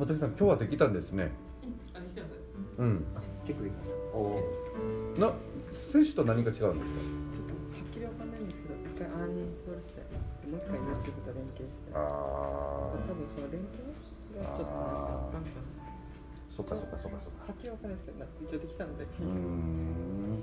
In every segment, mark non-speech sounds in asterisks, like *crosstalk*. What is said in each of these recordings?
本木さん今日はできたんですね。あ、できてます。うんチェックできますおな選手と何が違うんですか？ちょっとはっきりわかんないんですけど、一回アンインストールして、もう一回 YouTube と連携して、多あ分その連携がちょっとなんかあったんかな。そっかそっかそっかそっか。はっきりわかんないですけど、なんか一応できたので。うーん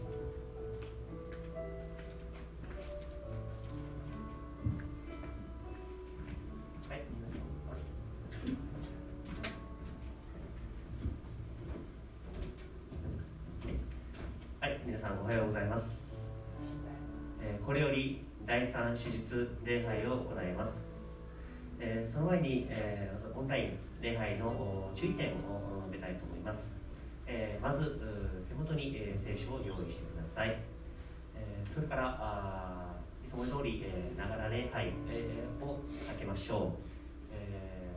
注意点を述べたいと思います。えーまず手元に、え聖書を用意してください。えそれからあいつも通りながら礼拝、えーを避けましょう。え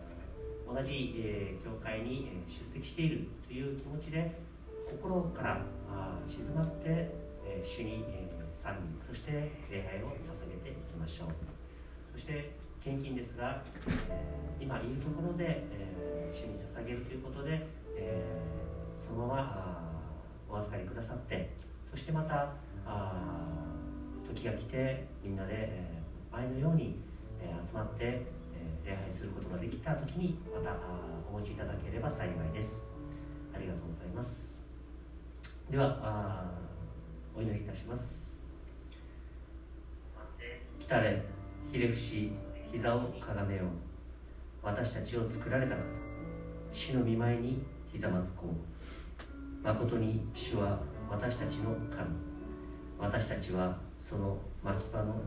ー同じ、えー教会に出席しているという気持ちで心から静まって、え主に、えー賛美そして礼拝を捧げていきましょうそして献金ですが、えー今いるところで、えー主に捧げるということで、えーそのままあお預かりくださってそしてまたあ時が来てみんなで、えー前のように、えー集まって、えー礼拝することができた時にまたあお持ちいただければ幸いです。ありがとうございます。ではあお祈りいたします。来たれひれ伏し。膝をかがめよう。私たちを作られた方主の御前にひざまずこう。誠に主は私たちの神。私たちはその牧場の民。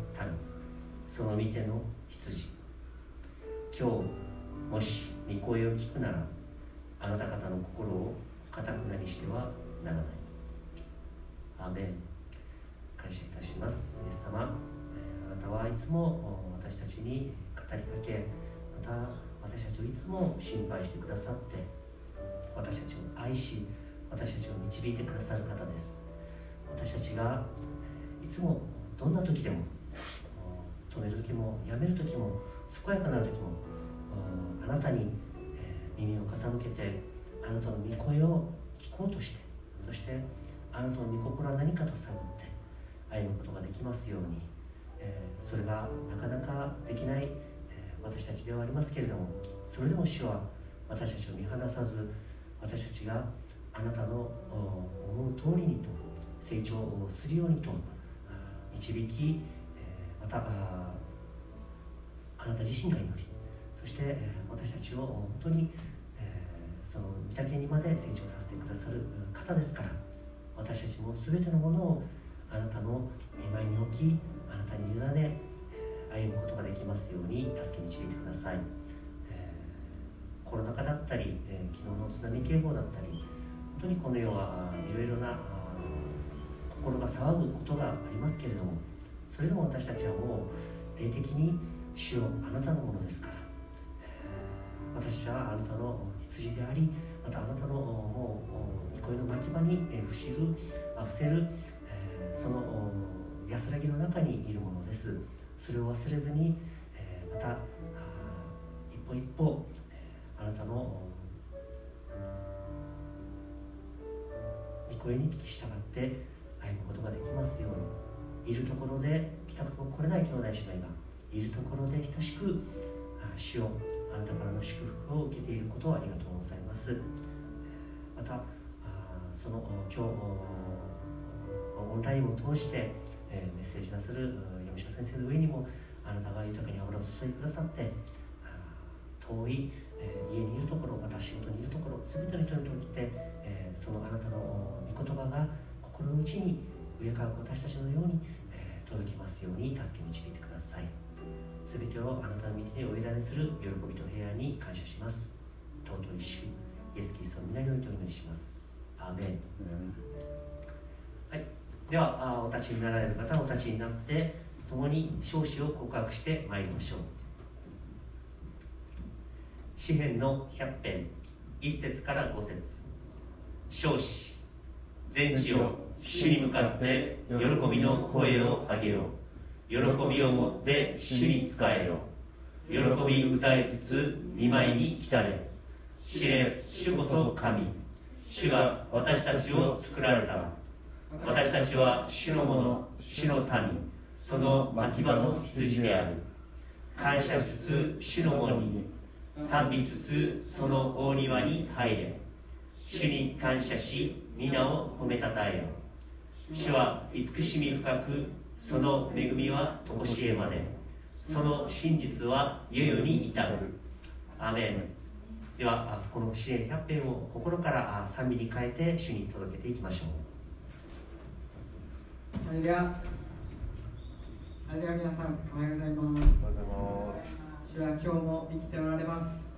その御手の羊。今日もし御声を聞くならあなた方の心をかたくなにしてはならない。アーメン。感謝いたします。イエス様。あなたはいつもたちに語りかけまた私たちをいつも心配してくださって私たちを愛し私たちを導いてくださる方です。私たちがえいつもどんな時でも止める時もやめる時も健やかなる時もあなたに、え耳を傾けてあなたの御声を聞こうとしてそしてあなたの御心は何かと探って歩むことができますように、えーそれがなかなかできない、えー私たちではありますけれどもそれでも主は私たちを見放さず私たちがあなたの思う通りにと成長をするようにと導き、えーまたああなた自身が祈りそして、えー私たちを本当に、えーその御岳にまで成長させてくださる方ですから私たちも全てのものをあなたの見舞いに置きあなたに委ね歩むことができますように助け導いてください、えーコロナ禍だったり、えー昨日の津波警報だったり本当にこの世はいろいろな心が騒ぐことがありますけれどもそれでも私たちはもう霊的に主をあなたのものですから私はあなたの羊でありまたあなたのもう憩いの巻き場に伏しるあ伏せる、えーその安らぎの中にいるものです。それを忘れずに、えまた一歩一歩、えあなたの御声に聞き従って歩むことができますように。いるところで帰宅も来れない兄弟姉妹がいるところで等しくあ主をあなたからの祝福を受けていることをありがとうございます。またその今日オンラインを通して、えーメッセージなさるう山下先生の上にもあなたが豊かに油を注いでくださって遠い、えー家にいるところまた仕事にいるところ全ての人にとって、えーそのあなたの御言葉が心の内に上から私たちのように、えー届きますように助け導いてください。全てをあなたの御手にお委ねする喜びと平安に感謝します。尊い主イエス・キリストの皆においてお祈りします。アーメン。はい、ではお立ちになられる方はお立ちになって共に少子を告白してまいりましょう。詩篇の100編1節から5節。少子全地を主に向かって喜びの声を上げよう。喜びをもって主に仕えよ喜び歌いつつ見舞いに来たれ。知れ主こそ神。主が私たちを作られた私たちは主のもの主の民その牧場の羊である。感謝しつつ主の門に賛美しつつその大庭に入れ。主に感謝し皆を褒めたたえよ。主は慈しみ深くその恵みは常しえまで。その真実は世々に至る。アメン。ではこの支援キャンペーンを心から賛美に変えて主に届けていきましょう。ハレルヤハレルヤ皆さんおはようございます。おはようございます主は今日も生きておられます。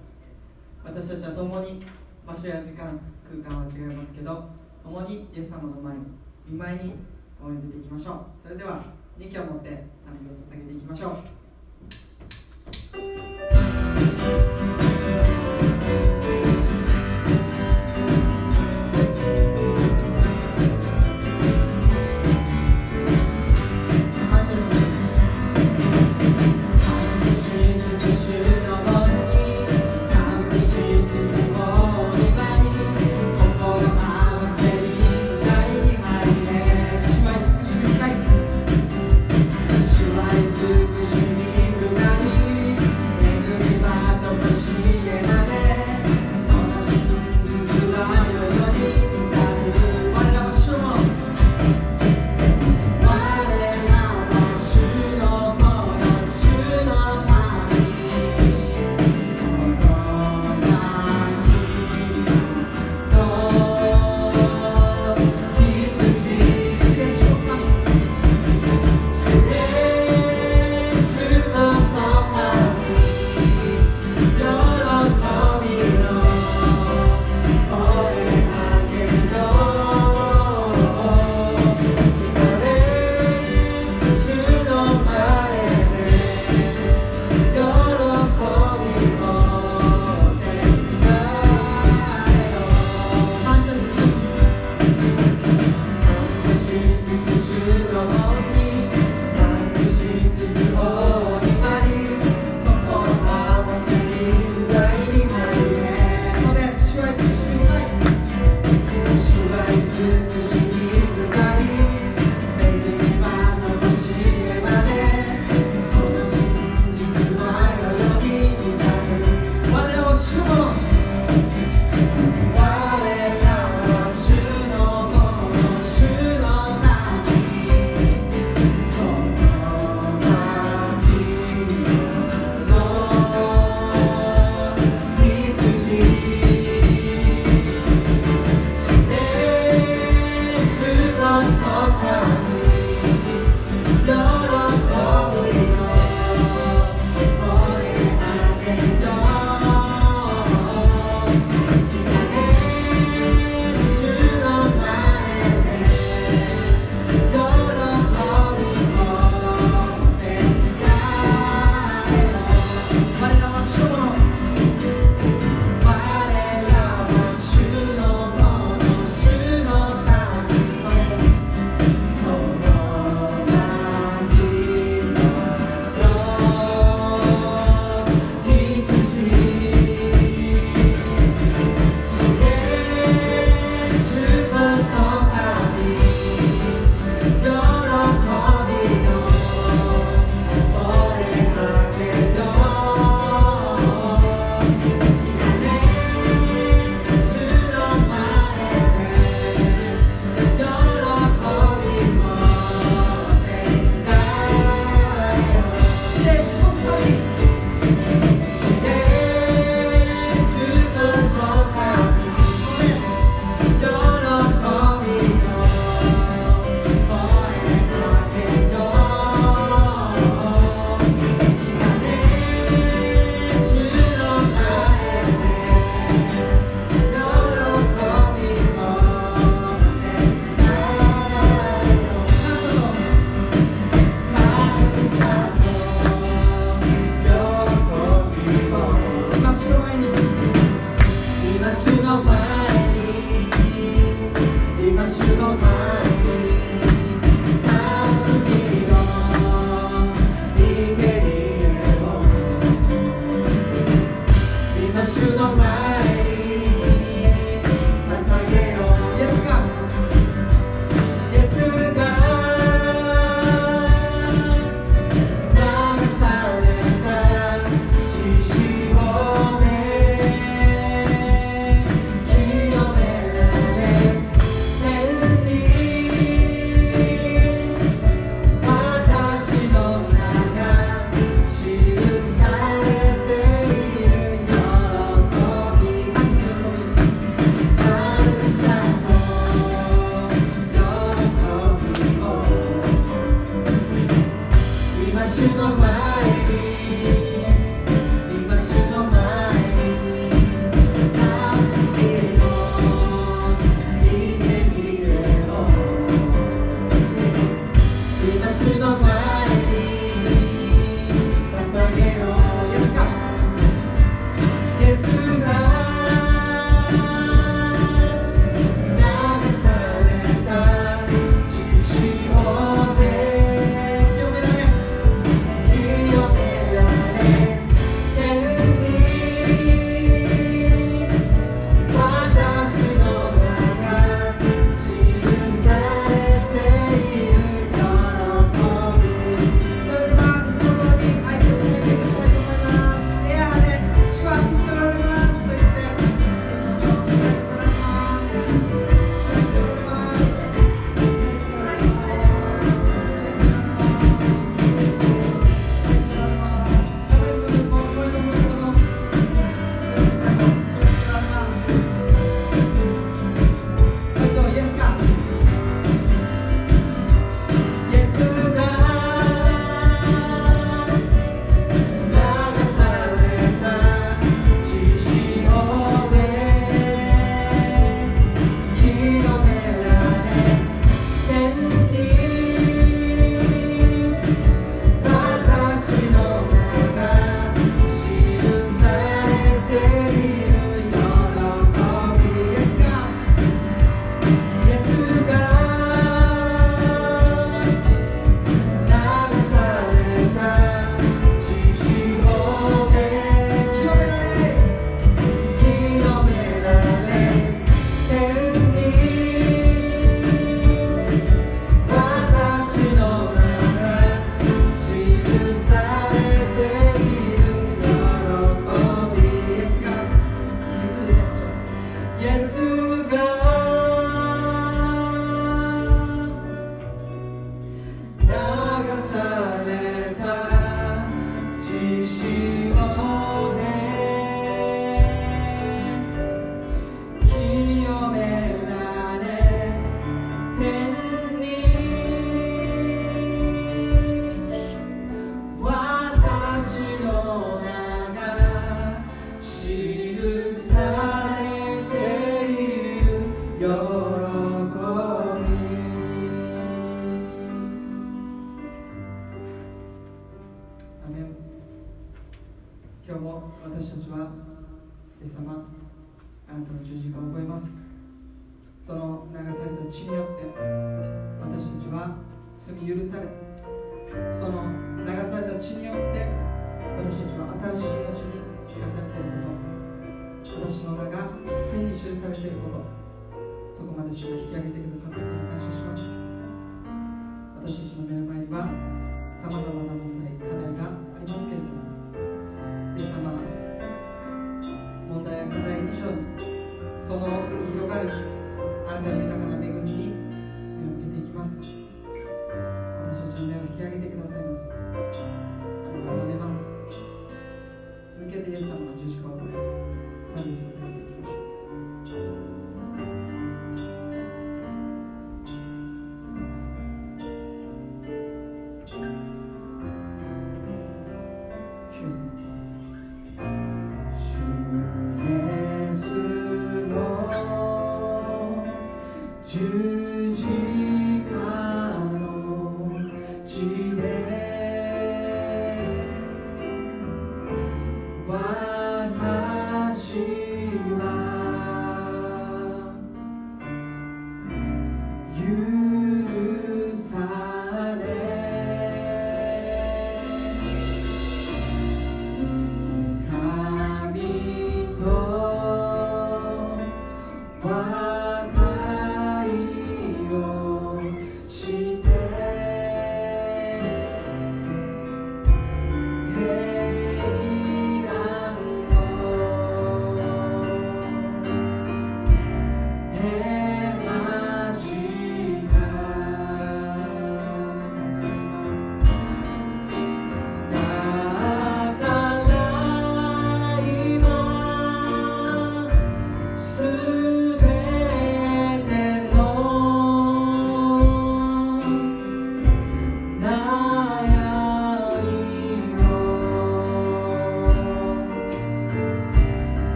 私たちは共に場所や時間空間は違いますけど共にイエス様の前に見舞いに応援出ていきましょう。それでは2機を持って賛美を捧げていきましょう。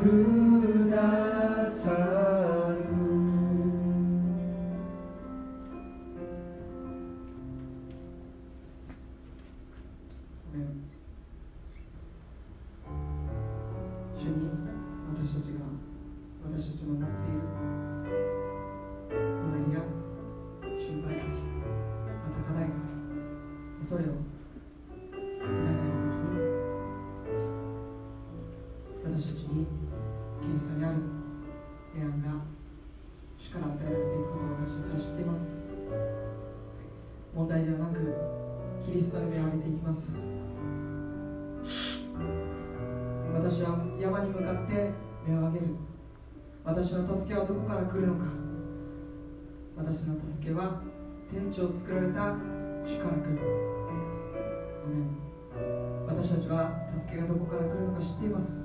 아프다 사 けはどこから来るのか。私の助けは天地を作られた主から来る。私たちは助けがどこから来るのか知っています。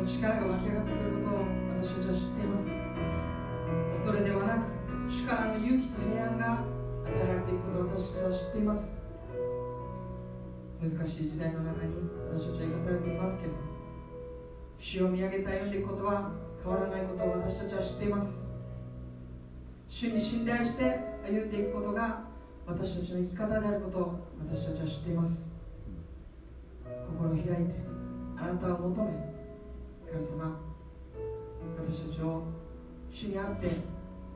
の力が湧き上がってくることを私たちは知っています。恐れではなく主からの勇気と平安が与えられていくことを私たちは知っています。難しい時代の中に私たちは生かされていますけれども主を見上げて歩んでいくことは変わらないことを私たちは知っています。主に信頼して歩んでいくことが私たちの生き方であることを私たちは知っています。心を開いてあなたを求め神様私たちを主にあって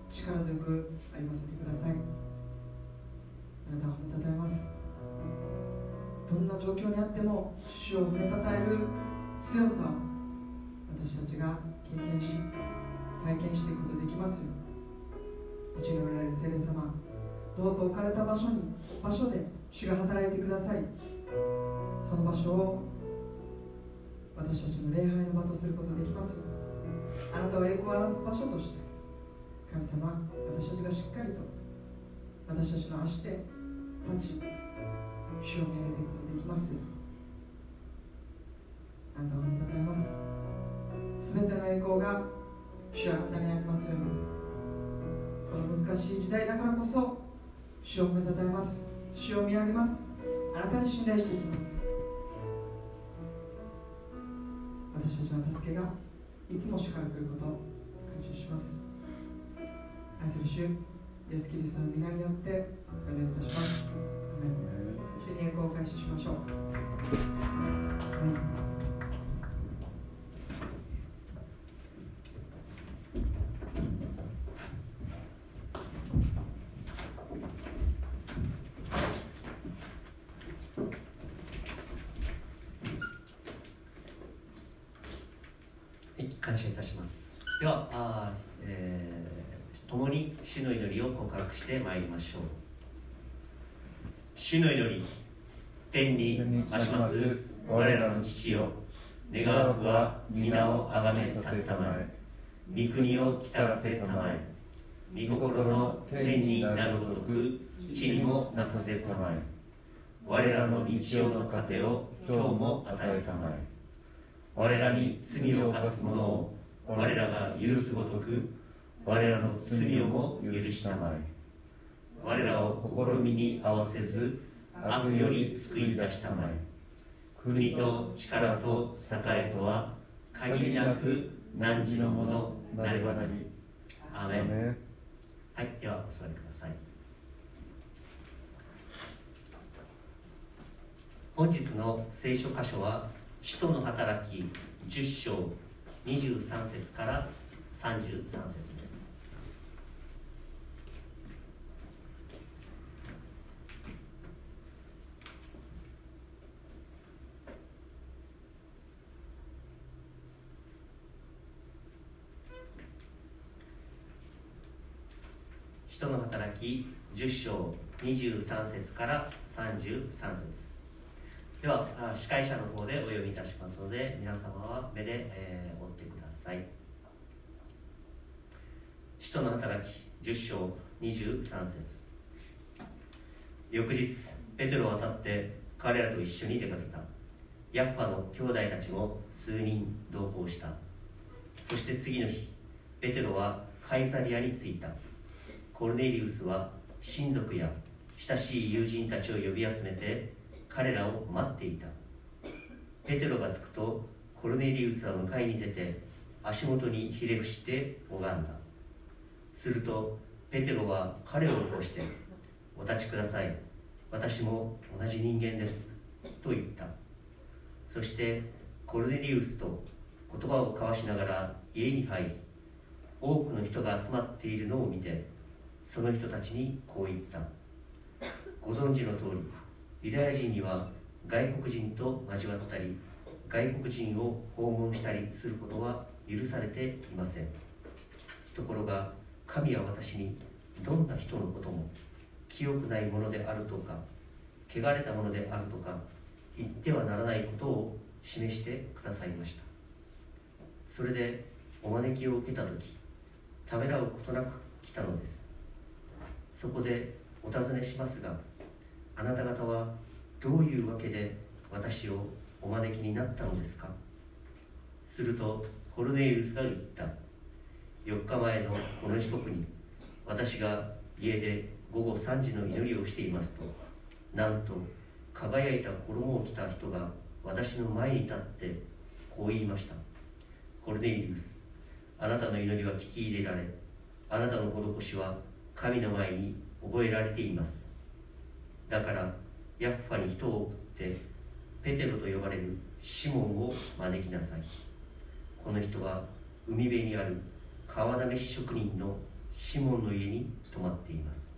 力強く歩ませてください。あなたを褒めたたえます。どんな状況にあっても主を褒めたたえる強さを私たちが経験し体験していくことができますように。一におられる聖霊様どうぞ置かれた場所に場所で主が働いてください。その場所を私たちの礼拝の場とすることできますよあなたを栄光を表す場所として神様私たちがしっかりと私たちの足で立ち主を見上げていくことできますように。あなたを見たたえます。すべての栄光が主あなたにありますように。この難しい時代だからこそ主を褒めたたえます。主を見上げます。あなたに信頼していきます。私たちの助けがいつも主から来ることを感謝します。愛する主イエス・キリストの皆によってお願いいたします。主に栄光を開始しましょう、はいはい、感謝いたします。では、あーえー、共に主の祈りを告白してまいりましょう。主の祈り、天に増します我らの父よ、願わくは皆をあがめさせたまえ、御国を来たらせたまえ、御心の天になるごとく地にもなさせたまえ、我らの日曜の糧を今日も与えたまえ。我らに罪を犯す者を我らが許すごとく我らの罪をも許したまえ。我らを試みに合わせず悪より救い出したまえ。国と力と栄えとは限りなく汝のものなればなり。アーメン。はいではお座りください。本日の聖書箇所は使徒の働き10章23節から33節です使徒の働き10章23節から33節。では司会者の方でお読みいたしますので皆様は目で、えー追ってください。使徒の働き10章23節。翌日ペテロは立って彼らと一緒に出かけた。ヤッファの兄弟たちも数人同行した。そして次の日ペテロはカイサリアに着いた。コルネリウスは親族や親しい友人たちを呼び集めて彼らを待っていた。ペテロが着くとコルネリウスは迎えに出て足元にひれ伏して拝んだ。するとペテロは彼を起こして「お立ちください。私も同じ人間です」と言った。そしてコルネリウスと言葉を交わしながら家に入り多くの人が集まっているのを見てその人たちにこう言った。ご存知の通りユダヤ人には外国人と交わったり外国人を訪問したりすることは許されていません。ところが神は私にどんな人のことも清くないものであるとか汚れたものであるとか言ってはならないことを示してくださいました。それでお招きを受けた時ためらうことなく来たのです。そこでお尋ねしますがあなた方はどういうわけで私をお招きになったのですか？するとコルネイウスが言った。4日前のこの時刻に私が家で午後3時の祈りをしていますとなんと輝いた衣を着た人が私の前に立ってこう言いました。コルネイリウスあなたの祈りは聞き入れられあなたの施しは神の前に覚えられています。だからヤッファに人を送ってペテロと呼ばれるシモンを招きなさい。この人は海辺にある川試し職人のシモンの家に泊まっています。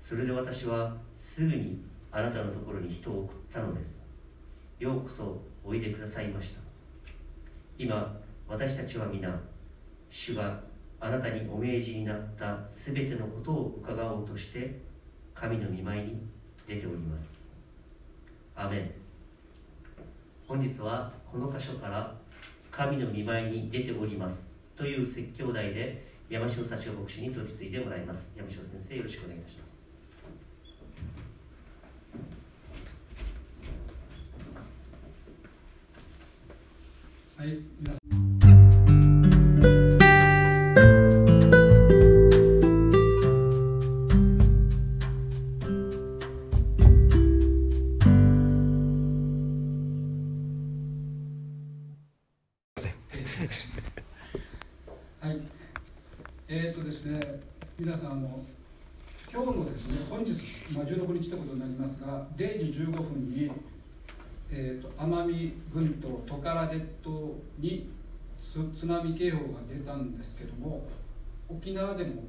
それで私はすぐにあなたのところに人を送ったのです。ようこそおいでくださいました。今私たちは皆主があなたにお命じになったすべてのことを伺おうとして神の御前に出ております。アメン。本日はこの箇所から神の御前に出ておりますという説教題で山城幸男牧師に取り継いでもらいます。山城先生よろしくお願いいたします。はい、皆さん。えー、とですね、皆さんあの今日のですね、本日、まあ、16日ということになりますが、0時15分に、えー、と奄美群島トカラ列島に津波警報が出たんですけども沖縄でも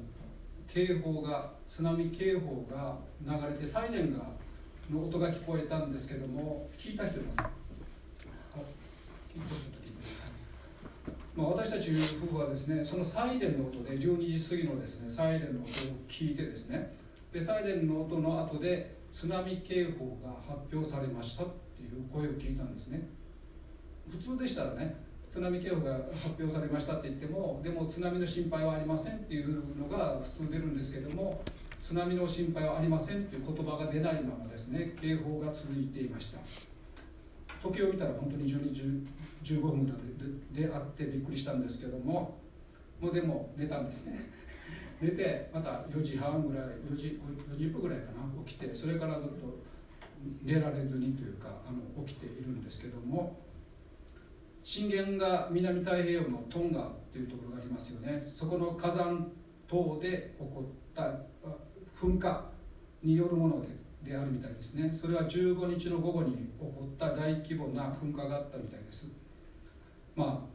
警報が津波警報が流れてサイレンがの音が聞こえたんですけども聞いた人いますか？まあ、私たち夫婦はですねそのサイレンの音で12時過ぎのですねサイレンの音を聞いてですねでサイレンの音の後で津波警報が発表されましたっていう声を聞いたんですね。普通でしたらね津波警報が発表されましたって言ってもでも津波の心配はありませんっていうのが普通出るんですけども津波の心配はありませんっていう言葉が出ないままですね警報が続いていました。時計を見たら本当に12時15分ぐらいでであってびっくりしたんですけどももうでも寝たんですね。*laughs* 寝てまた4時半ぐらい4時4時分ぐらいかな起きてそれからずっと寝られずにというかあの起きているんですけども震源が南太平洋のトンガっていうところがありますよね。そこの火山等で起こった噴火によるものでであるみたいですね。それは15日の午後に起こった大規模な噴火があったみたいです。まあ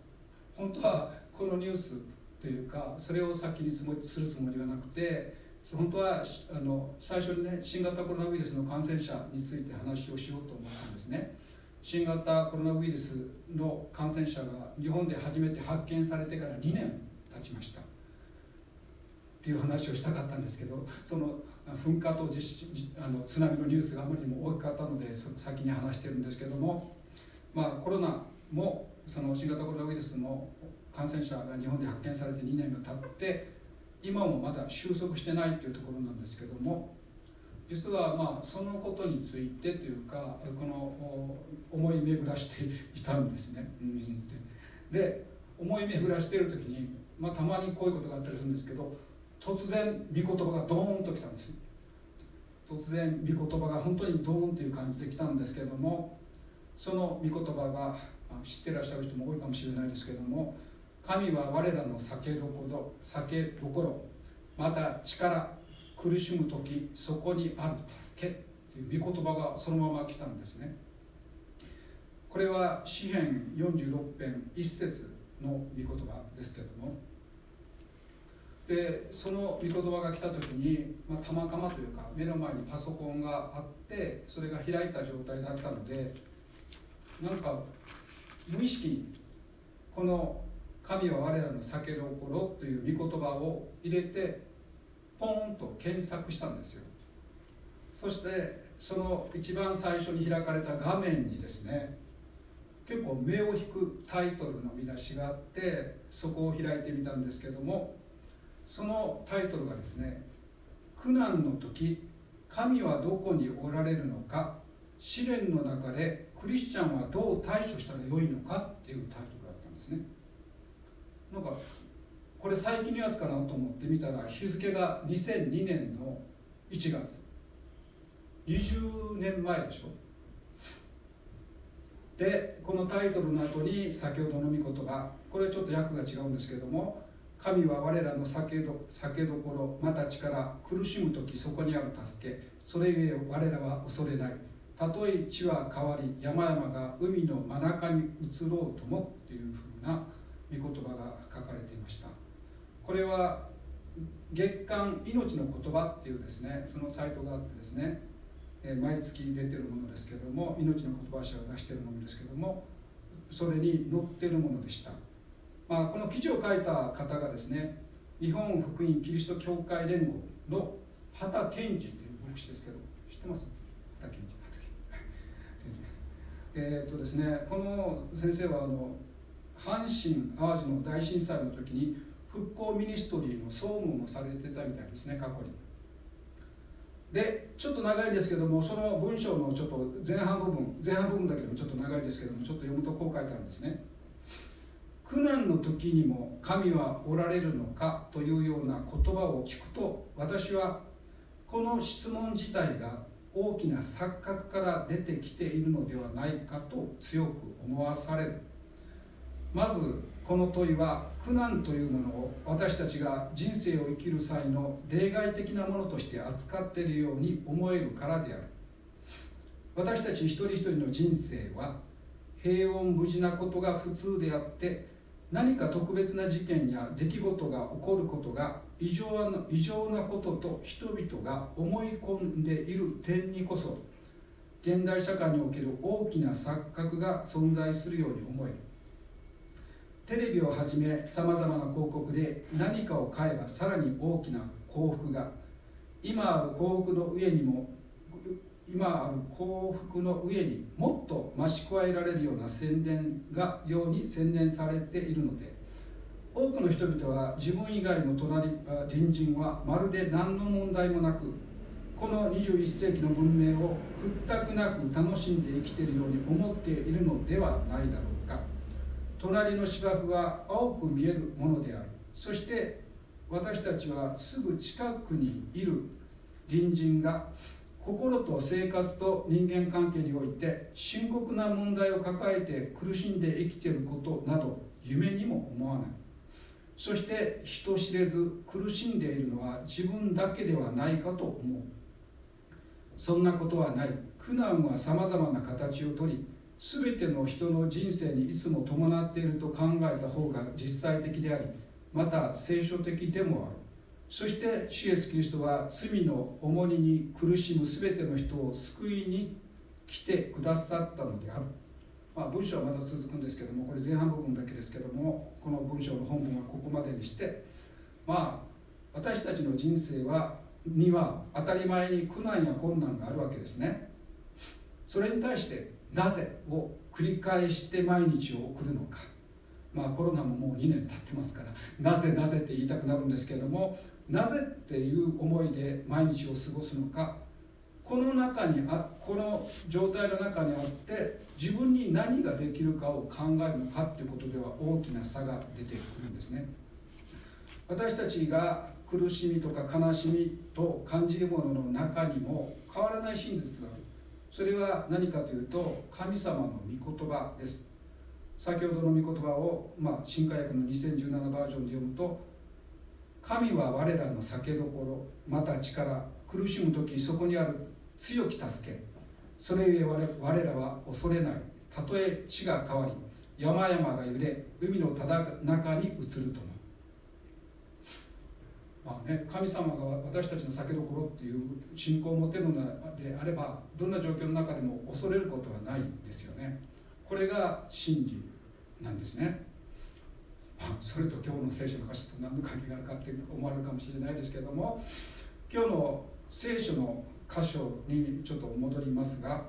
本当はこのニュースというかそれを先につもするつもりはなくて本当はあの最初にね新型コロナウイルスの感染者について話をしようと思ったんですね。新型コロナウイルスの感染者が日本で初めて発見されてから2年経ちました。っていう話をしたかったんですけどその噴火と実あの津波のニュースがあまりにも大きかったので先に話してるんですけども、まあ、コロナもその新型コロナウイルスの感染者が日本で発見されて2年が経って今もまだ収束してないというところなんですけども実はまあそのことについてというかこの思い巡らしていたんですね。うんで思い巡らしている時に、まあ、たまにこういうことがあったりするんですけど突然御言葉がドーンときたんです。突然御言葉が本当にドーンという感じで来たんですけれどもその御言葉が知ってらっしゃる人も多いかもしれないですけれども神は我らの酒どころ酒どころまた力苦しむ時そこにある助けという御言葉がそのまま来たんですね。これは詩編46編1節の御言葉ですけれどもでその御言葉が来た時に、まあ、たまたまというか目の前にパソコンがあってそれが開いた状態だったのでなんか無意識にこの「神は我らの酒どころ」という御言葉を入れてポンと検索したんですよ。そしてその一番最初に開かれた画面にですね結構目を引くタイトルの見出しがあってそこを開いてみたんですけどもそのタイトルがですね「苦難の時神はどこにおられるのか試練の中でクリスチャンはどう対処したらよいのか」っていうタイトルだったんですね。なんかこれ最近のやつかなと思ってみたら日付が2002年の1月。20年前でしょ。でこのタイトルの後に先ほどの御言葉これちょっと訳が違うんですけれども神は我らの酒ど酒どころまた力苦しむ時そこにある助け。それゆえ我らは恐れない。たとえ地は変わり山々が海の真中に移ろうともっていうふうな御言葉が書かれていました。これは月刊命の言葉っていうですねそのサイトがあってですね毎月出てるものですけども命の言葉社が出してるものですけどもそれに載ってるものでした。まあ、この記事を書いた方がですね日本福音キリスト教会連合の畑健二という牧師ですけど知ってます？畑健二畑健二 *laughs* えっとですねこの先生はあの阪神・淡路の大震災の時に復興ミニストリーの総務もされてたみたいですね過去に。でちょっと長いですけどもその文章のちょっと前半部分前半部分だけでもちょっと長いですけどもちょっと読むとこう書いてあるんですね。苦難の時にも神はおられるのかというような言葉を聞くと私はこの質問自体が大きな錯覚から出てきているのではないかと強く思わされる。まずこの問いは苦難というものを私たちが人生を生きる際の例外的なものとして扱っているように思えるからである。私たち一人一人の人生は平穏無事なことが普通であって何か特別な事件や出来事が起こることが異常な異常なことと人々が思い込んでいる点にこそ現代社会における大きな錯覚が存在するように思える。テレビをはじめさまざまな広告で何かを買えばさらに大きな幸福が。今ある幸福の上にも今ある幸福の上にもっと増し加えられるような宣伝がように宣伝されているので多くの人々は自分以外の隣隣人はまるで何の問題もなくこの21世紀の文明を屈託なく楽しんで生きているように思っているのではないだろうか。隣の芝生は青く見えるものである。そして私たちはすぐ近くにいる隣人が心と生活と人間関係において深刻な問題を抱えて苦しんで生きていることなど夢にも思わない。そして人知れず苦しんでいるのは自分だけではないかと思う。そんなことはない。苦難はさまざまな形をとり全ての人の人生にいつも伴っていると考えた方が実際的でありまた聖書的でもある。そして主イエスキリストは罪の重荷に苦しむ全ての人を救いに来てくださったのである、まあ、文章はまだ続くんですけどもこれ前半部分だけですけどもこの文章の本文はここまでにしてまあ私たちの人生はには当たり前に苦難や困難があるわけですね。それに対してなぜを繰り返して毎日を送るのか。まあコロナももう2年経ってますからなぜなぜって言いたくなるんですけどもなぜっていう思いで毎日を過ごすのか。この中にあこの状態の中にあって自分に何ができるかを考えるのかっていうことでは大きな差が出てくるんですね。私たちが苦しみとか悲しみと感じるものの中にも変わらない真実がある。それは何かというと神様の御言葉です。先ほどの御言葉を、まあ、新化訳の2017バージョンで読むと神は我らの酒どころまた力苦しむ時そこにある強き助け。それゆえ我らは恐れない。たとえ地が変わり山々が揺れ海のただ中に移るとも。まあね、神様が私たちの酒どころっていう信仰を持てるのであればどんな状況の中でも恐れることはないですよね。これが真理なんですね。それと今日の聖書の歌詞と何の関係があるかって思われるかもしれないですけども今日の聖書の箇所にちょっと戻りますが、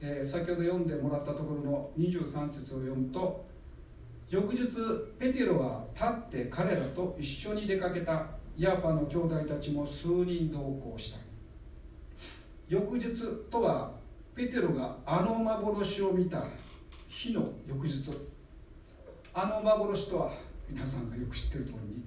えー先ほど読んでもらったところの23節を読むと翌日ペテロは立って彼らと一緒に出かけたヤファの兄弟たちも数人同行した。翌日とはペテロがあの幻を見た日の翌日。あの幻とは皆さんがよく知ってる通りに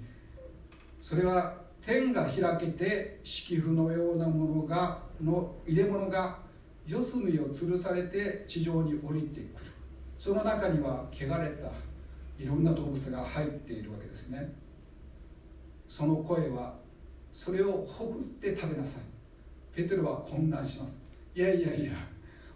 それは天が開けて敷布のようなものがの入れ物が四隅を吊るされて地上に降りてくる。その中には汚れたいろんな動物が入っているわけですね。その声はそれをほぐって食べなさい。ペテロは混乱します。いやいやいや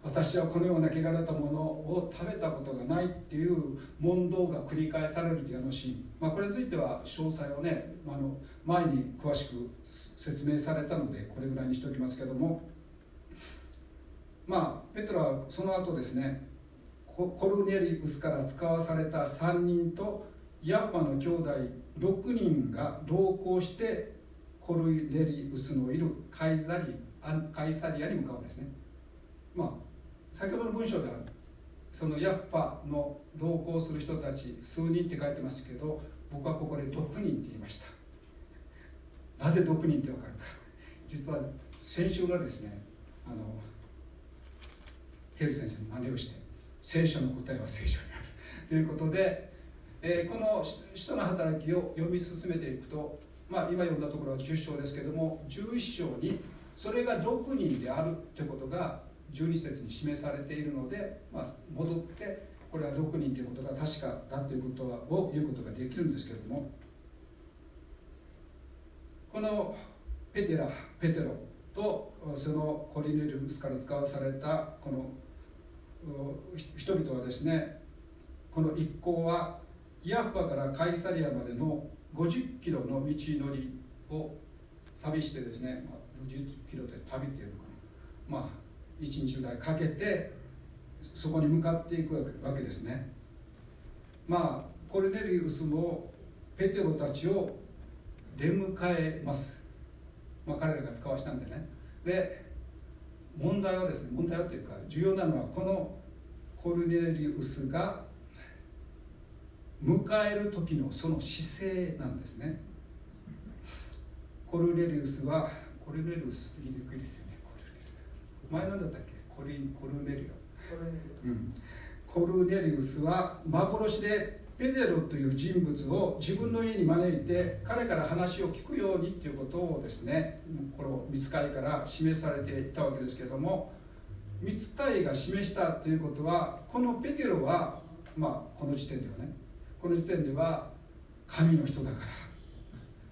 私はこのような汚れたものを食べたことがないっていう問答が繰り返されるというあのシーン、まあ、これについては詳細をねあの前に詳しく説明されたのでこれぐらいにしておきますけども。まあペテロはその後ですねコルネリウスから使わされた3人とヤッパの兄弟6人が同行してコルネリウスのいるカイザリアカイサリアに向かうんですね。まあ先ほどの文章ではそのヤッパの同行する人たち数人って書いてますけど僕はここで6人って言いました。なぜ6人って分かるか。実は先週がですねあのテル先生の真似をして聖書の答えは聖書にある。ということで、えーこの使徒の働きを読み進めていくと、まあ、今読んだところは10章ですけども11章にそれが6人であるということが12節に示されているので、まあ、戻ってこれは6人ということが確かだということを言うことができるんですけれども。このペテラペテロとそのコリネリウスから使わされたこの人々はですねこの一行はヤッパからカイサリアまでの50キロの道のりを旅してですね、まあ、50キロで旅っていうのかな。まあ一日ぐらいかけてそこに向かっていくわけですね。まあコルネリウスもペテロたちを出迎えます、まあ、彼らが使わしたんでね。で問題はですね問題はというか重要なのはこのコルネリウスが迎える時のその姿勢なんですね。コルネリウスはコルネリウスって言いにくいですよ。前なんだったっけ？コリコルネリオうん、コルネリウスは幻でペテロという人物を自分の家に招いて彼から話を聞くようにということをですねこの見つかりから示されていたわけですけれども見つかりが示したということはこのペテロは、まあ、この時点ではねこの時点では神の人だから。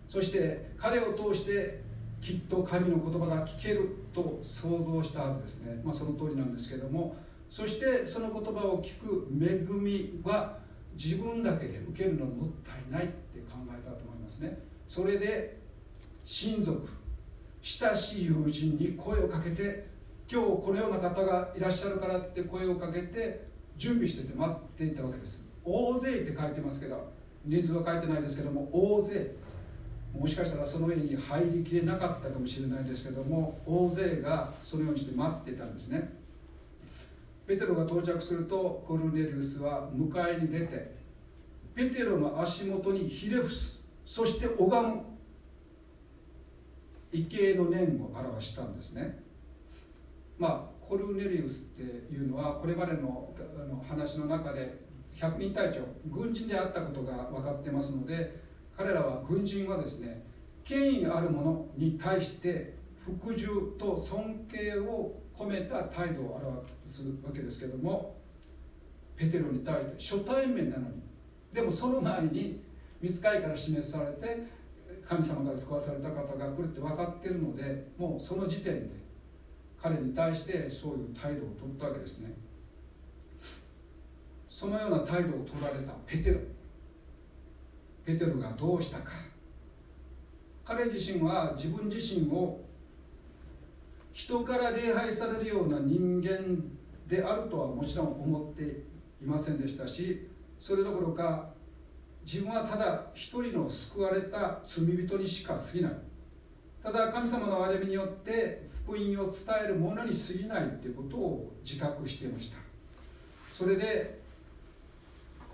そして彼を通してきっと神の言葉が聞けると想像したはずですね、まあ、その通りなんですけども。そしてその言葉を聞く恵みは自分だけで受けるのもったいないって考えたと思いますね。それで親族親しい友人に声をかけて今日このような方がいらっしゃるからって声をかけて準備してて待っていたわけです。大勢って書いてますけど人数は書いてないですけども大勢。もしかしたらその家に入りきれなかったかもしれないですけども大勢がそのようにして待ってたんですね。ペテロが到着するとコルネリウスは迎えに出てペテロの足元にひれ伏す。そして拝む。畏敬の念を表したんですね。まあコルネリウスっていうのはこれまでのあの話の中で百人隊長軍人であったことが分かってますので彼らは軍人はですね権威ある者に対して服従と尊敬を込めた態度を表すわけですけどもペテロに対して初対面なのにでもその前に見つかりから示されて神様から使わされた方が来るって分かってるのでもうその時点で彼に対してそういう態度を取ったわけですね。そのような態度を取られたペテロ。ペテロがどうしたか。彼自身は自分自身を人から礼拝されるような人間であるとはもちろん思っていませんでしたしそれどころか自分はただ一人の救われた罪人にしか過ぎない。ただ神様の憐れみによって福音を伝える者に過ぎないということを自覚していました。それで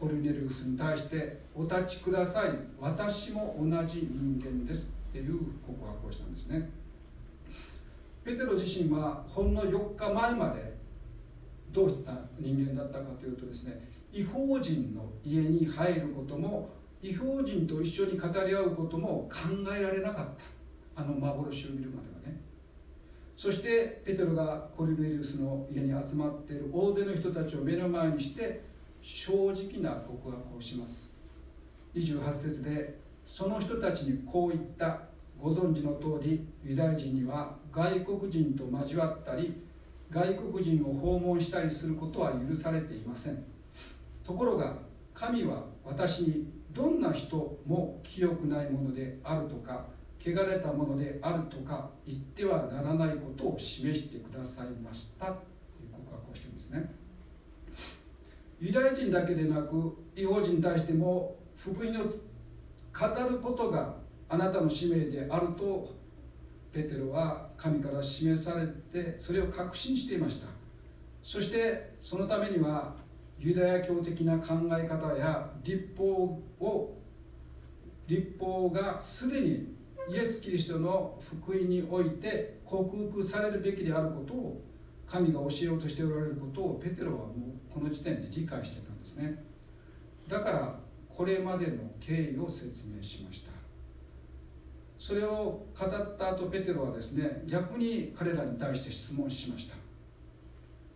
コルネリウスに対して「お立ちください。私も同じ人間です」っていう告白をしたんですね。ペテロ自身はほんの4日前までどういった人間だったかというとですね違法人の家に入ることも違法人と一緒に語り合うことも考えられなかった。あの幻を見るまではね。そしてペテロがコルネリウスの家に集まっている大勢の人たちを目の前にして正直な告白をします。28節でその人たちにこう言った。ご存知の通りユダヤ人には外国人と交わったり外国人を訪問したりすることは許されていません。ところが神は私にどんな人も清くないものであるとか汚れたものであるとか言ってはならないことを示してくださいました。という告白をしていますね。ユダヤ人だけでなく違法人に対しても福音を語ることがあなたの使命であるとペテロは神から示されてそれを確信していました。そしてそのためにはユダヤ教的な考え方や立法を立法がすでにイエス・キリストの福音において克服されるべきであることを神が教えようとしておられることをペテロはもうこの時点で理解してたんですね。だからこれまでの経緯を説明しました。それを語った後ペテロはですね逆に彼らに対して質問しました。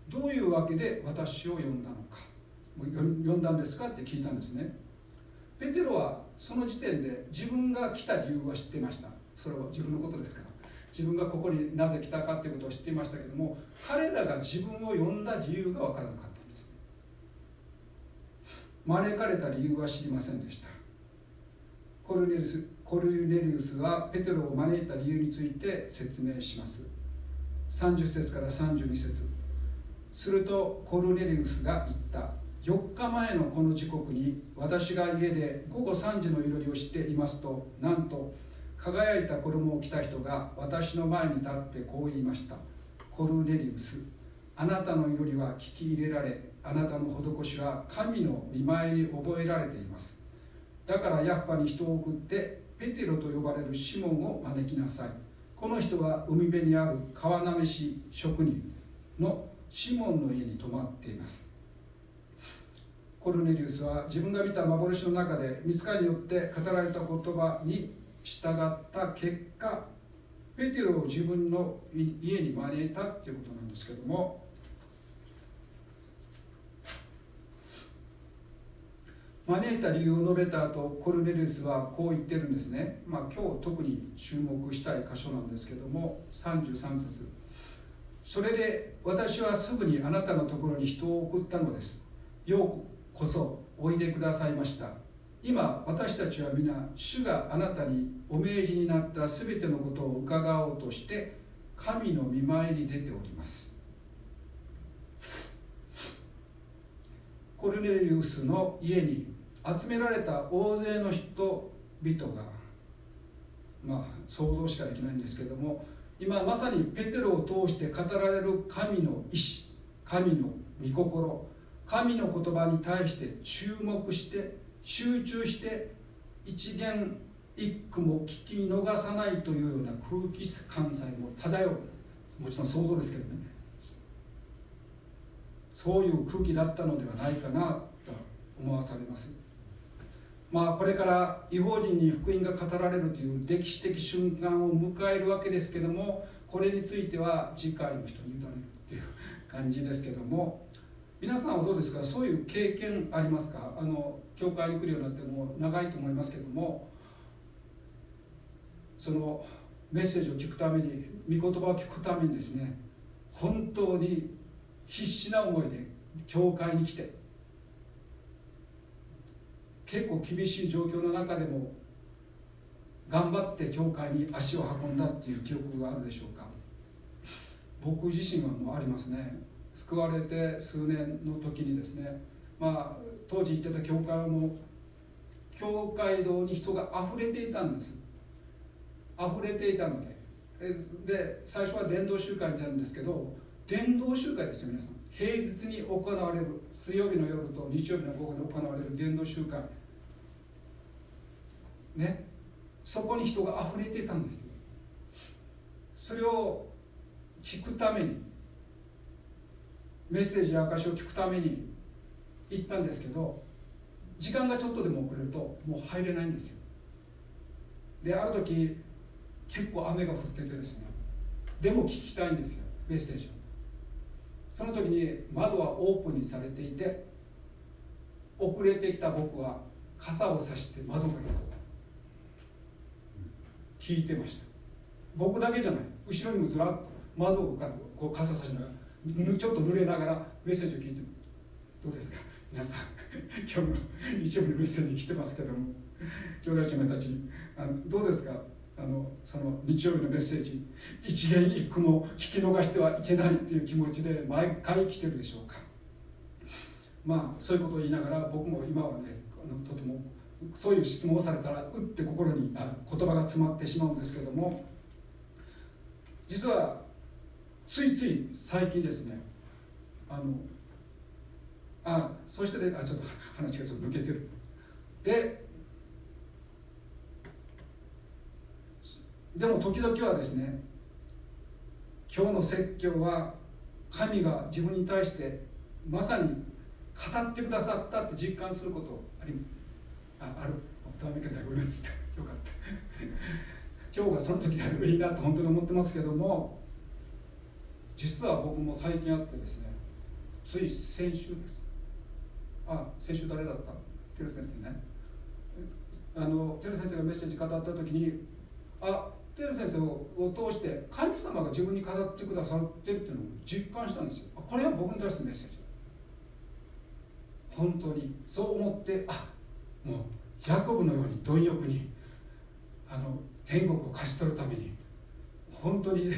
どういうわけで私を呼んだのか。呼んだんですかって聞いたんですね。ペテロはその時点で自分が来た理由は知ってました。それは自分のことですから。自分がここになぜ来たかということを知っていましたけども彼らが自分を呼んだ理由が分からなかった。招かれた理由は知りませんでした。コルネリウスコルネリウスはペテロを招いた理由について説明します。30節から32節。するとコルネリウスが言った。4日前のこの時刻に私が家で午後3時の祈りをしていますとなんと輝いた衣を着た人が私の前に立ってこう言いました。コルネリウスあなたの祈りは聞き入れられあなたの施しは神の見舞いに覚えられています。だからヤッパに人を送ってペテロと呼ばれるシモンを招きなさい。この人は海辺にある川なめし職人のシモンの家に泊まっています。コルネリウスは自分が見た幻の中で見つかりによって語られた言葉に従った結果ペテロを自分の家に招いたっていうことなんですけども招いた理由を述べた後コルネリウスはこう言ってるんですね、まあ、今日特に注目したい箇所なんですけども33節。それで私はすぐにあなたのところに人を送ったのです。ようこそおいでくださいました。今私たちは皆主があなたにお命じになった全てのことを伺おうとして神の見舞いに出ております。コルネリウスの家に集められた大勢の人々がまあ想像しかできないんですけれども今まさにペテロを通して語られる神の意志神の御心神の言葉に対して注目して集中して一言一句も聞き逃さないというような空気関西も漂う。もちろん想像ですけどね。そういう空気だったのではないかなと思わされます。まあこれから違法人に福音が語られるという歴史的瞬間を迎えるわけですけどもこれについては次回の人に委ねるっていう感じですけども皆さんはどうですか？そういう経験ありますか？あの教会に来るようになっても長いと思いますけどもそのメッセージを聞くために御言葉を聞くためにですね本当に必死な思いで教会に来て結構厳しい状況の中でも頑張って教会に足を運んだっていう記憶があるでしょうか。僕自身はもうありますね。救われて数年の時にですねまあ当時行ってた教会も教会堂に人があふれていたんです。あふれていたので。で最初は伝道集会になるんですけど伝道集会ですよ皆さん。平日に行われる水曜日の夜と日曜日の午後に行われる伝道集会。ね。そこに人があふれてたんですよ。それを聞くためにメッセージや証を聞くために行ったんですけど時間がちょっとでも遅れるともう入れないんですよ。である時結構雨が降っててですね。でも聞きたいんですよメッセージを。その時に窓はオープンにされていて遅れてきた僕は傘を差して窓からこう聞いてました。僕だけじゃない。後ろにもずらっと窓からこう傘差しながらちょっと濡れながらメッセージを聞いてどうですか？皆さん今日の一部のメッセージ来てますけども兄弟姉妹たちあのどうですか？あのその日曜日のメッセージ一言一句も聞き逃してはいけないっていう気持ちで毎回来てるでしょうか。まあそういうことを言いながら僕も今はねあのとてもそういう質問をされたらうって心にあ言葉が詰まってしまうんですけども実はついつい最近ですねあのあそしてねあちょっと話がちょっと抜けてる。ででも時々はですね今日の説教は神が自分に対してまさに語ってくださったって実感することあります。あある。ため方ごめんなさい。よかった。今日がその時であればいいなと本当に思ってますけども実は僕も体験あってですねつい先週です。あ先週誰だった？テル先生ね。あのテル先生がメッセージ語った時にあテル先生を通して神様が自分に語ってくださってるっていうのを実感したんですよ。これは僕に対するメッセージ。本当にそう思ってあもうヤコブのように貪欲にあの天国を勝ち取るために本当に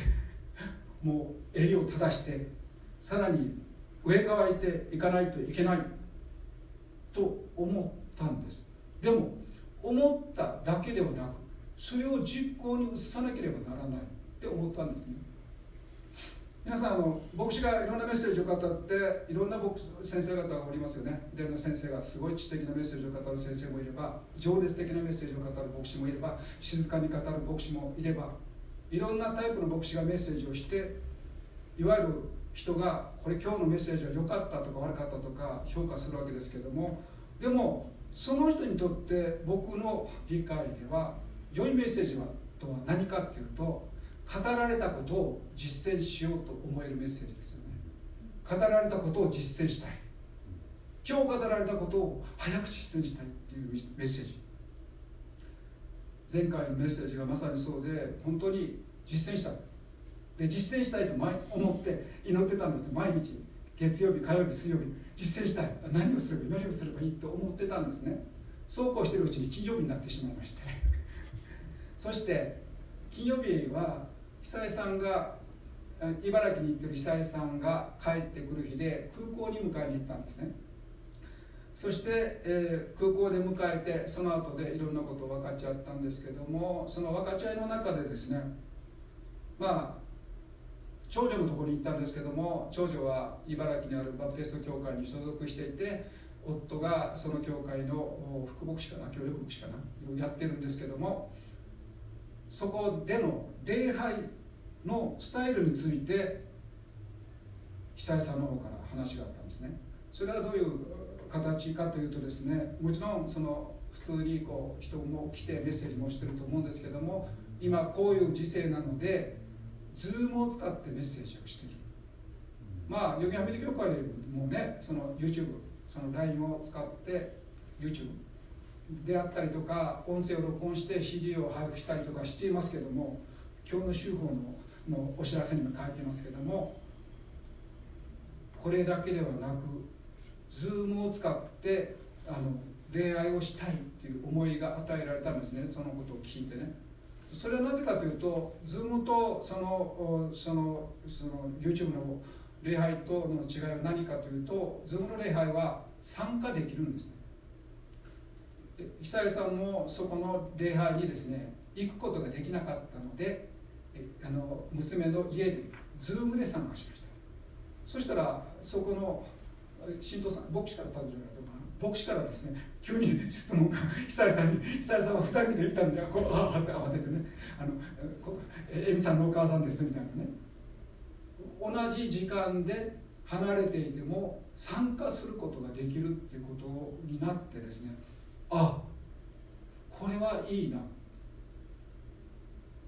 *laughs* もう襟を正してさらに上乾いていかないといけないと思ったんです。でも思っただけではなくそれを実行に移さなければならないって思ったんですね。皆さんあの牧師がいろんなメッセージを語っていろんな先生方がおりますよね。いろんな先生がすごい知的なメッセージを語る先生もいれば情熱的なメッセージを語る牧師もいれば静かに語る牧師もいればいろんなタイプの牧師がメッセージをしていわゆる人がこれ今日のメッセージは良かったとか悪かったとか評価するわけですけどもでもその人にとって僕の理解では良いメッセージはとは何かっていうと語られたことを実践しようと思えるメッセージですよね。語られたことを実践したい。今日語られたことを早く実践したいっていうメッセージ。前回のメッセージがまさにそうで本当に実践した。で実践したいと思って祈ってたんです毎日。月曜日火曜日水曜日。実践したい。何をすればいい？何をすればいい？と思ってたんですね。そうこうしているうちに金曜日になってしまいまして。そして金曜日は久江さんが茨城に行ってる久江さんが帰ってくる日で空港に迎えに行ったんですね。そして、えー、空港で迎えてその後でいろんなことを分かち合ったんですけどもその分かち合いの中でですねまあ長女のところに行ったんですけども長女は茨城にあるバプテスト教会に所属していて夫がその教会の副牧師かな協力牧師かなやってるんですけどもそこでの礼拝のスタイルについて久井さんの方から話があったんですね。それはどういう形かというとですねもちろんその普通にこう人も来てメッセージもしてると思うんですけども今こういう時勢なので Zoom を使ってメッセージをしている。まあ読みはめて教会もねその YouTube その LINE を使って YouTube であったりとか音声を録音して CD を配布したりとかしていますけども今日の週報ののお知らせにも書いてますけどもこれだけではなく Zoom を使ってあの恋愛をしたいっていう思いが与えられたんですね。そのことを聞いてね。それはなぜかというと Zoom とそのそのその YouTube の礼拝との違いは何かというと Zoom の礼拝は参加できるんですね。久江さんもそこの礼拝にですね行くことができなかったのであの娘の家でズームで参加しました。そしたらそこの新藤さん牧師から尋ねられたかな？牧師からですね急に質問が久江さんに久江さんは2人でいたんでこうああって慌ててねあのえ美さんのお母さんですみたいなね。同じ時間で離れていても参加することができるっていうことになってですねあこれはいいな。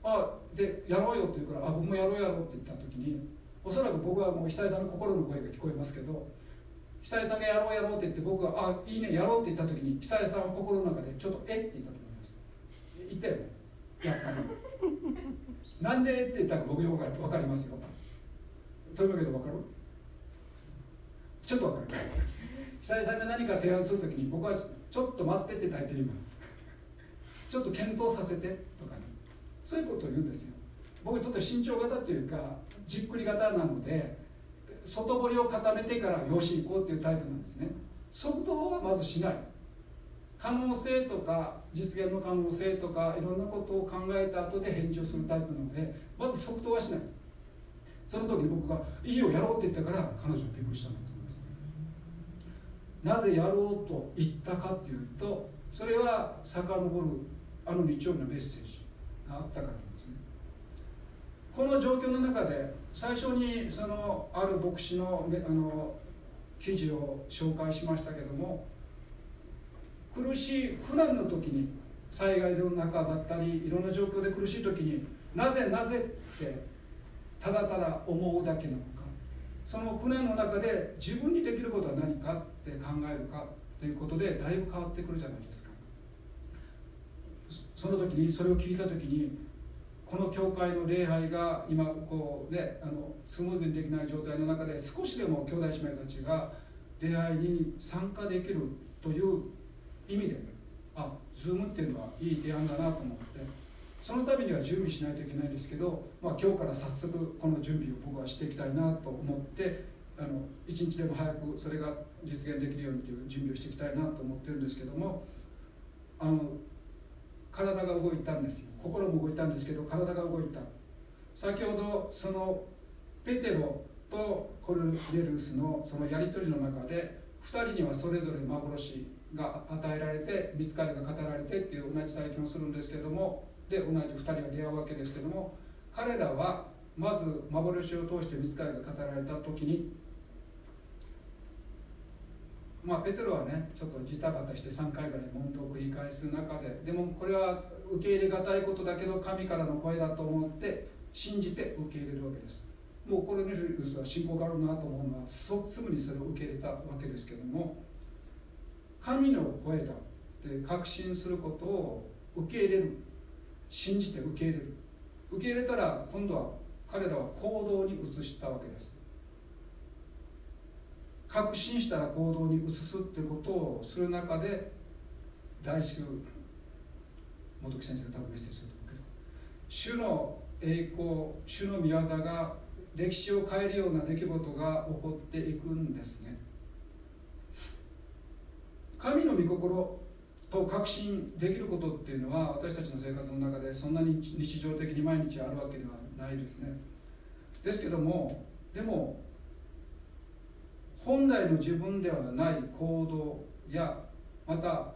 あでやろうよって言うからあ僕もやろうやろうって言った時におそらく僕はもう久井さんの心の声が聞こえますけど久井さんがやろうやろうって言って僕があいいねやろうって言った時に久井さんは心の中でちょっとえって言ったと思います。言ったよね。やっぱり。*laughs* なんでって言ったか僕よく分かりますよ。というわけで分かる？ちょっと分かる。久井さんが何か提案する時に僕はちょっと待ってって大抵言います。ちょっと検討させてとかね。そういうことを言うんですよ。僕ちょっと慎重型というかじっくり型なので外堀を固めてからよし行こうっていうタイプなんですね。速度はまずしない。可能性とか実現の可能性とかいろんなことを考えた後で返事をするタイプなのでまず即答はしない。その時に僕が「いいよやろう」って言ったから彼女はびっくりしたんだ、なぜやろうと言ったかっていうとそれは遡るあの日曜日のメッセージがあったからなんですね。この状況の中で最初にそのある牧師のあの記事を紹介しましたけども苦しい苦難の時に災害の中だったりいろんな状況で苦しい時になぜなぜってただただ思うだけのその苦難の中で自分にできることは何かって考えるかということでだいぶ変わってくるじゃないですか。その時にそれを聞いた時にこの教会の礼拝が今こうねあのスムーズにできない状態の中で少しでも兄弟姉妹たちが礼拝に参加できるという意味であズームっていうのはいい提案だなと思って。そのためには準備しないといけないんですけど、まあ、今日から早速この準備を僕はしていきたいなと思ってあの一日でも早くそれが実現できるようにという準備をしていきたいなと思ってるんですけどもあの体が動いたんですよ。心も動いたんですけど体が動いた。先ほどそのペテロとコルネルスのそのやり取りの中で2人にはそれぞれ幻が与えられて見つかりが語られてっていう同じ体験をするんですけどもで同じ2人が出会うわけですけども彼らはまず幻を通して見つかりが語られた時にまあ、ペテロはねちょっとジタバタして3回ぐらい問答を繰り返す中ででもこれは受け入れがたいことだけど神からの声だと思って信じて受け入れるわけです。もうコルネリウスは信仰があるなと思うのはすぐにそれを受け入れたわけですけども神の声だって確信することを受け入れる。信じて受け入れる。受け入れたら今度は彼らは行動に移したわけです。確信したら行動に移すってことをする中で来週元木先生が多分メッセージすると思うけど主の栄光主の御業が歴史を変えるような出来事が起こっていくんですね。神の御心と確信できることっていうのは私たちの生活の中でそんなに日常的に毎日あるわけではないですね。ですけどもでも本来の自分ではない行動やまた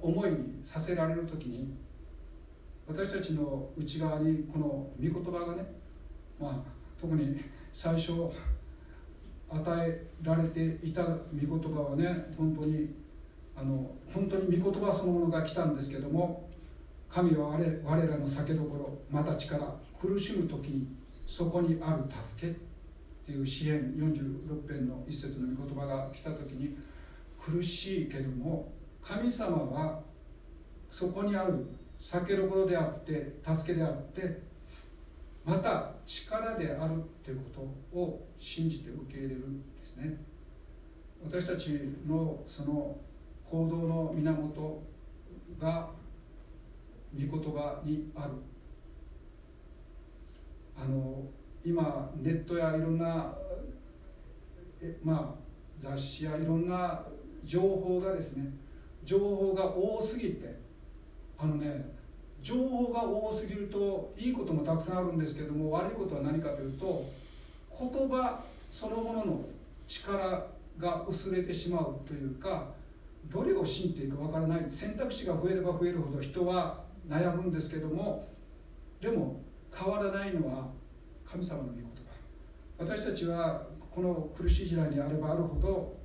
思いにさせられる時に私たちの内側にこの御言葉がね、まあ、特に最初与えられていた御言葉はね本当にあの本当に御言葉そのものが来たんですけども神は我らの酒どころまた力苦しむ時にそこにある助けっていう支援46編の一節の御言葉が来た時に苦しいけども神様はそこにある酒どころであって助けであってまた力であるっていうことを信じて受け入れるんですね。私たちのその行動の源が御言葉にある。あの今ネットやいろんなえまあ、雑誌やいろんな情報がですね情報が多すぎてあのね情報が多すぎるといいこともたくさんあるんですけども悪いことは何かというと言葉そのものの力が薄れてしまうというかどれを信じていいかわからない選択肢が増えれば増えるほど人は悩むんですけどもでも変わらないのは神様の御言葉。私たちはこの苦しい時代にあればあるほど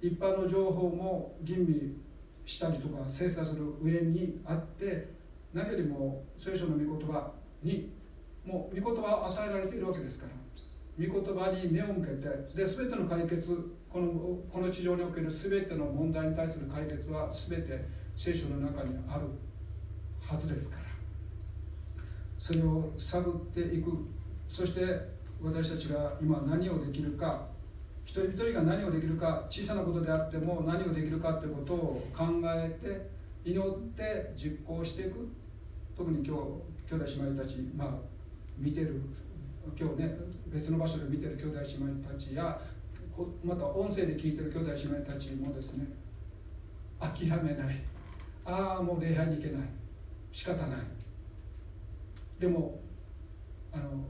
一般の情報も吟味したりとか精査する上にあって何よりも聖書の御言葉にもう御言葉を与えられているわけですから。御言葉に目を向けてで全ての解決このこの地上における全ての問題に対する解決は全て聖書の中にあるはずですから。それを探っていく。そして私たちが今何をできるか一人一人が何をできるか小さなことであっても何をできるかということを考えて祈って実行していく。特に今日兄弟姉妹たち、まあ、見てる今日ね別の場所で見てる兄弟姉妹たちやまた音声で聞いてる兄弟姉妹たちもですね諦めない。ああもう礼拝に行けない。仕方ない。でもあの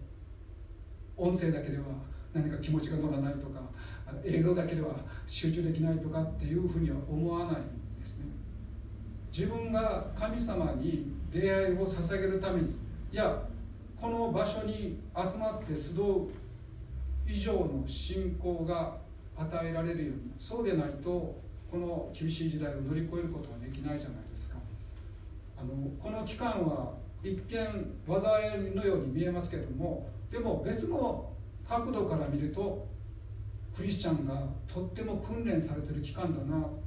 音声だけでは何か気持ちが乗らないとか映像だけでは集中できないとかっていうふうには思わないんですね。自分が神様に出会いを捧げるためにいやこの場所に集まって集う以上の信仰が与えられるようにそうでないとこの厳しい時代を乗り越えることはできないじゃないですか。あのこの期間は一見災いのように見えますけれどもでも別の角度から見るとクリスチャンがとっても訓練されてる期間だなって。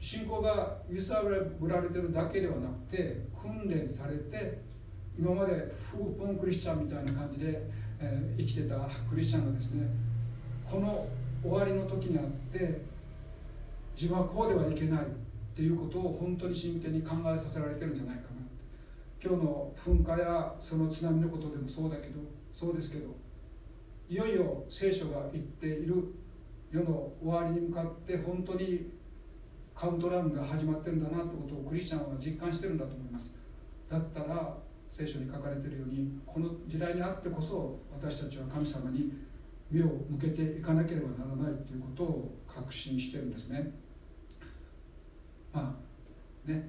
信仰が揺さぶられてるだけではなくて訓練されて今までフーポンクリスチャンみたいな感じで、えー、生きてたクリスチャンがですねこの終わりの時にあって自分はこうではいけないっていうことを本当に真剣に考えさせられてるんじゃないかな。今日の噴火やその津波のことでもそうだけどそうですけどいよいよ聖書が言っている世の終わりに向かって本当にカウントダウンが始まってるんだなってことをクリスチャンは実感してるんだと思います。だったら聖書に書かれているようにこの時代にあってこそ私たちは神様に目を向けていかなければならないということを確信してるんですね。まあね。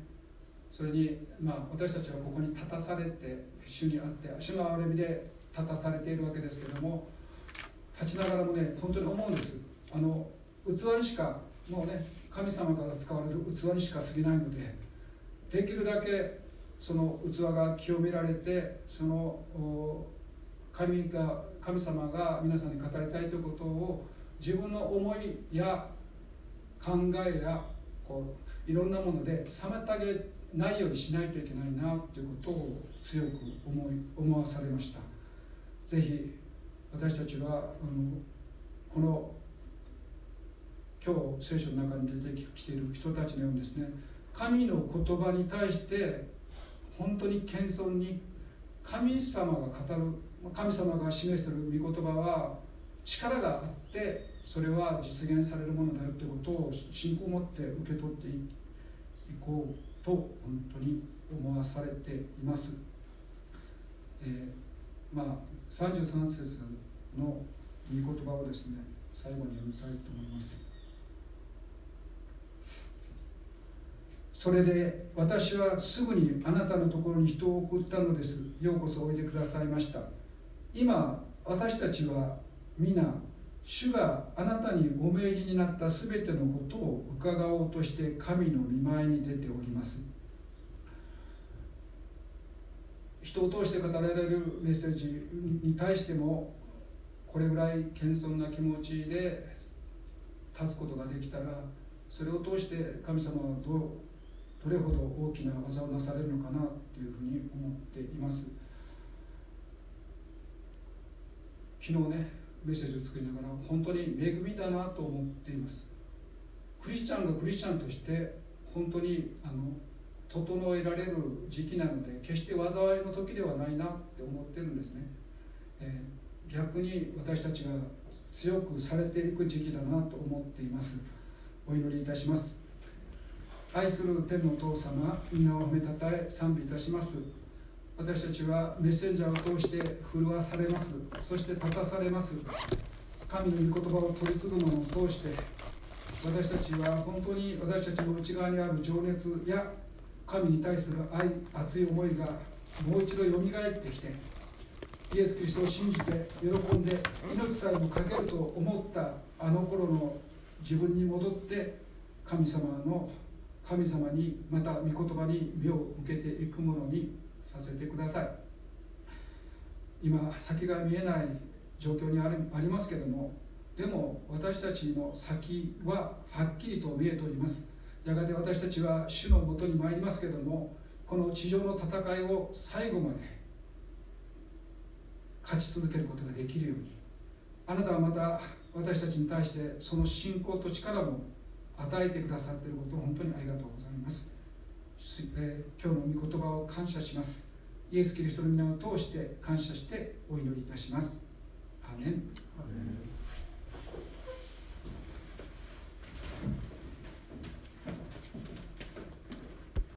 それに、まあ、私たちはここに立たされて主にあって主の憐れみで立たされているわけですけども立ちながらもね本当に思うんです。あの器にしかもうね神様から使われる器にしか過ぎないのでできるだけその器が清められてその神が神様が皆さんに語りたいということを自分の思いや考えやこういろんなもので妨げないようにしないといけないなということを強く思い思わされました。ぜひ私たちはあのこの今日聖書の中に出てきている人たちのようにですね神の言葉に対して本当に謙遜に神様が語る神様が示している御言葉は力があってそれは実現されるものだよということを信仰を持って受け取っていこうと本当に思わされています。えー、まあ33節の御言葉をですね最後に読みたいと思います。それで私はすぐにあなたのところに人を送ったのです。ようこそおいでくださいました。今、私たちは皆、主があなたにご命じになったすべてのことを伺おうとして神の見舞いに出ております。人を通して語られるメッセージに対してもこれぐらい謙遜な気持ちで立つことができたらそれを通して神様はどうどれほど大きな技をなされるのかなというふうに思っています。昨日ねメッセージを作りながら本当に恵みだなと思っています。クリスチャンがクリスチャンとして本当にあの整えられる時期なので決して災いの時ではないなって思ってるんですね、えー、逆に私たちが強くされていく時期だなと思っています。お祈りいたします。愛する天のお父様皆を褒めたたえ賛美いたします。私たちはメッセンジャーを通して震わされます。そして立たされます。神の御言葉を取り継ぐものを通して私たちは本当に私たちの内側にある情熱や神に対する愛熱い思いがもう一度よみがえってきてイエス・キリストを信じて喜んで命さえもかけると思ったあの頃の自分に戻って神様の神様にまた御言葉に目を向けていくものにさせてください。今先が見えない状況にありますけどもでも私たちの先ははっきりと見えております。やがて私たちは主のもとに参りますけどもこの地上の戦いを最後まで勝ち続けることができるようにあなたはまた私たちに対してその信仰と力も与えてくださっていることを本当にありがとうございます、えー、今日の御言葉を感謝します。イエス・キリストの皆を通して感謝してお祈りいたします。アーメン。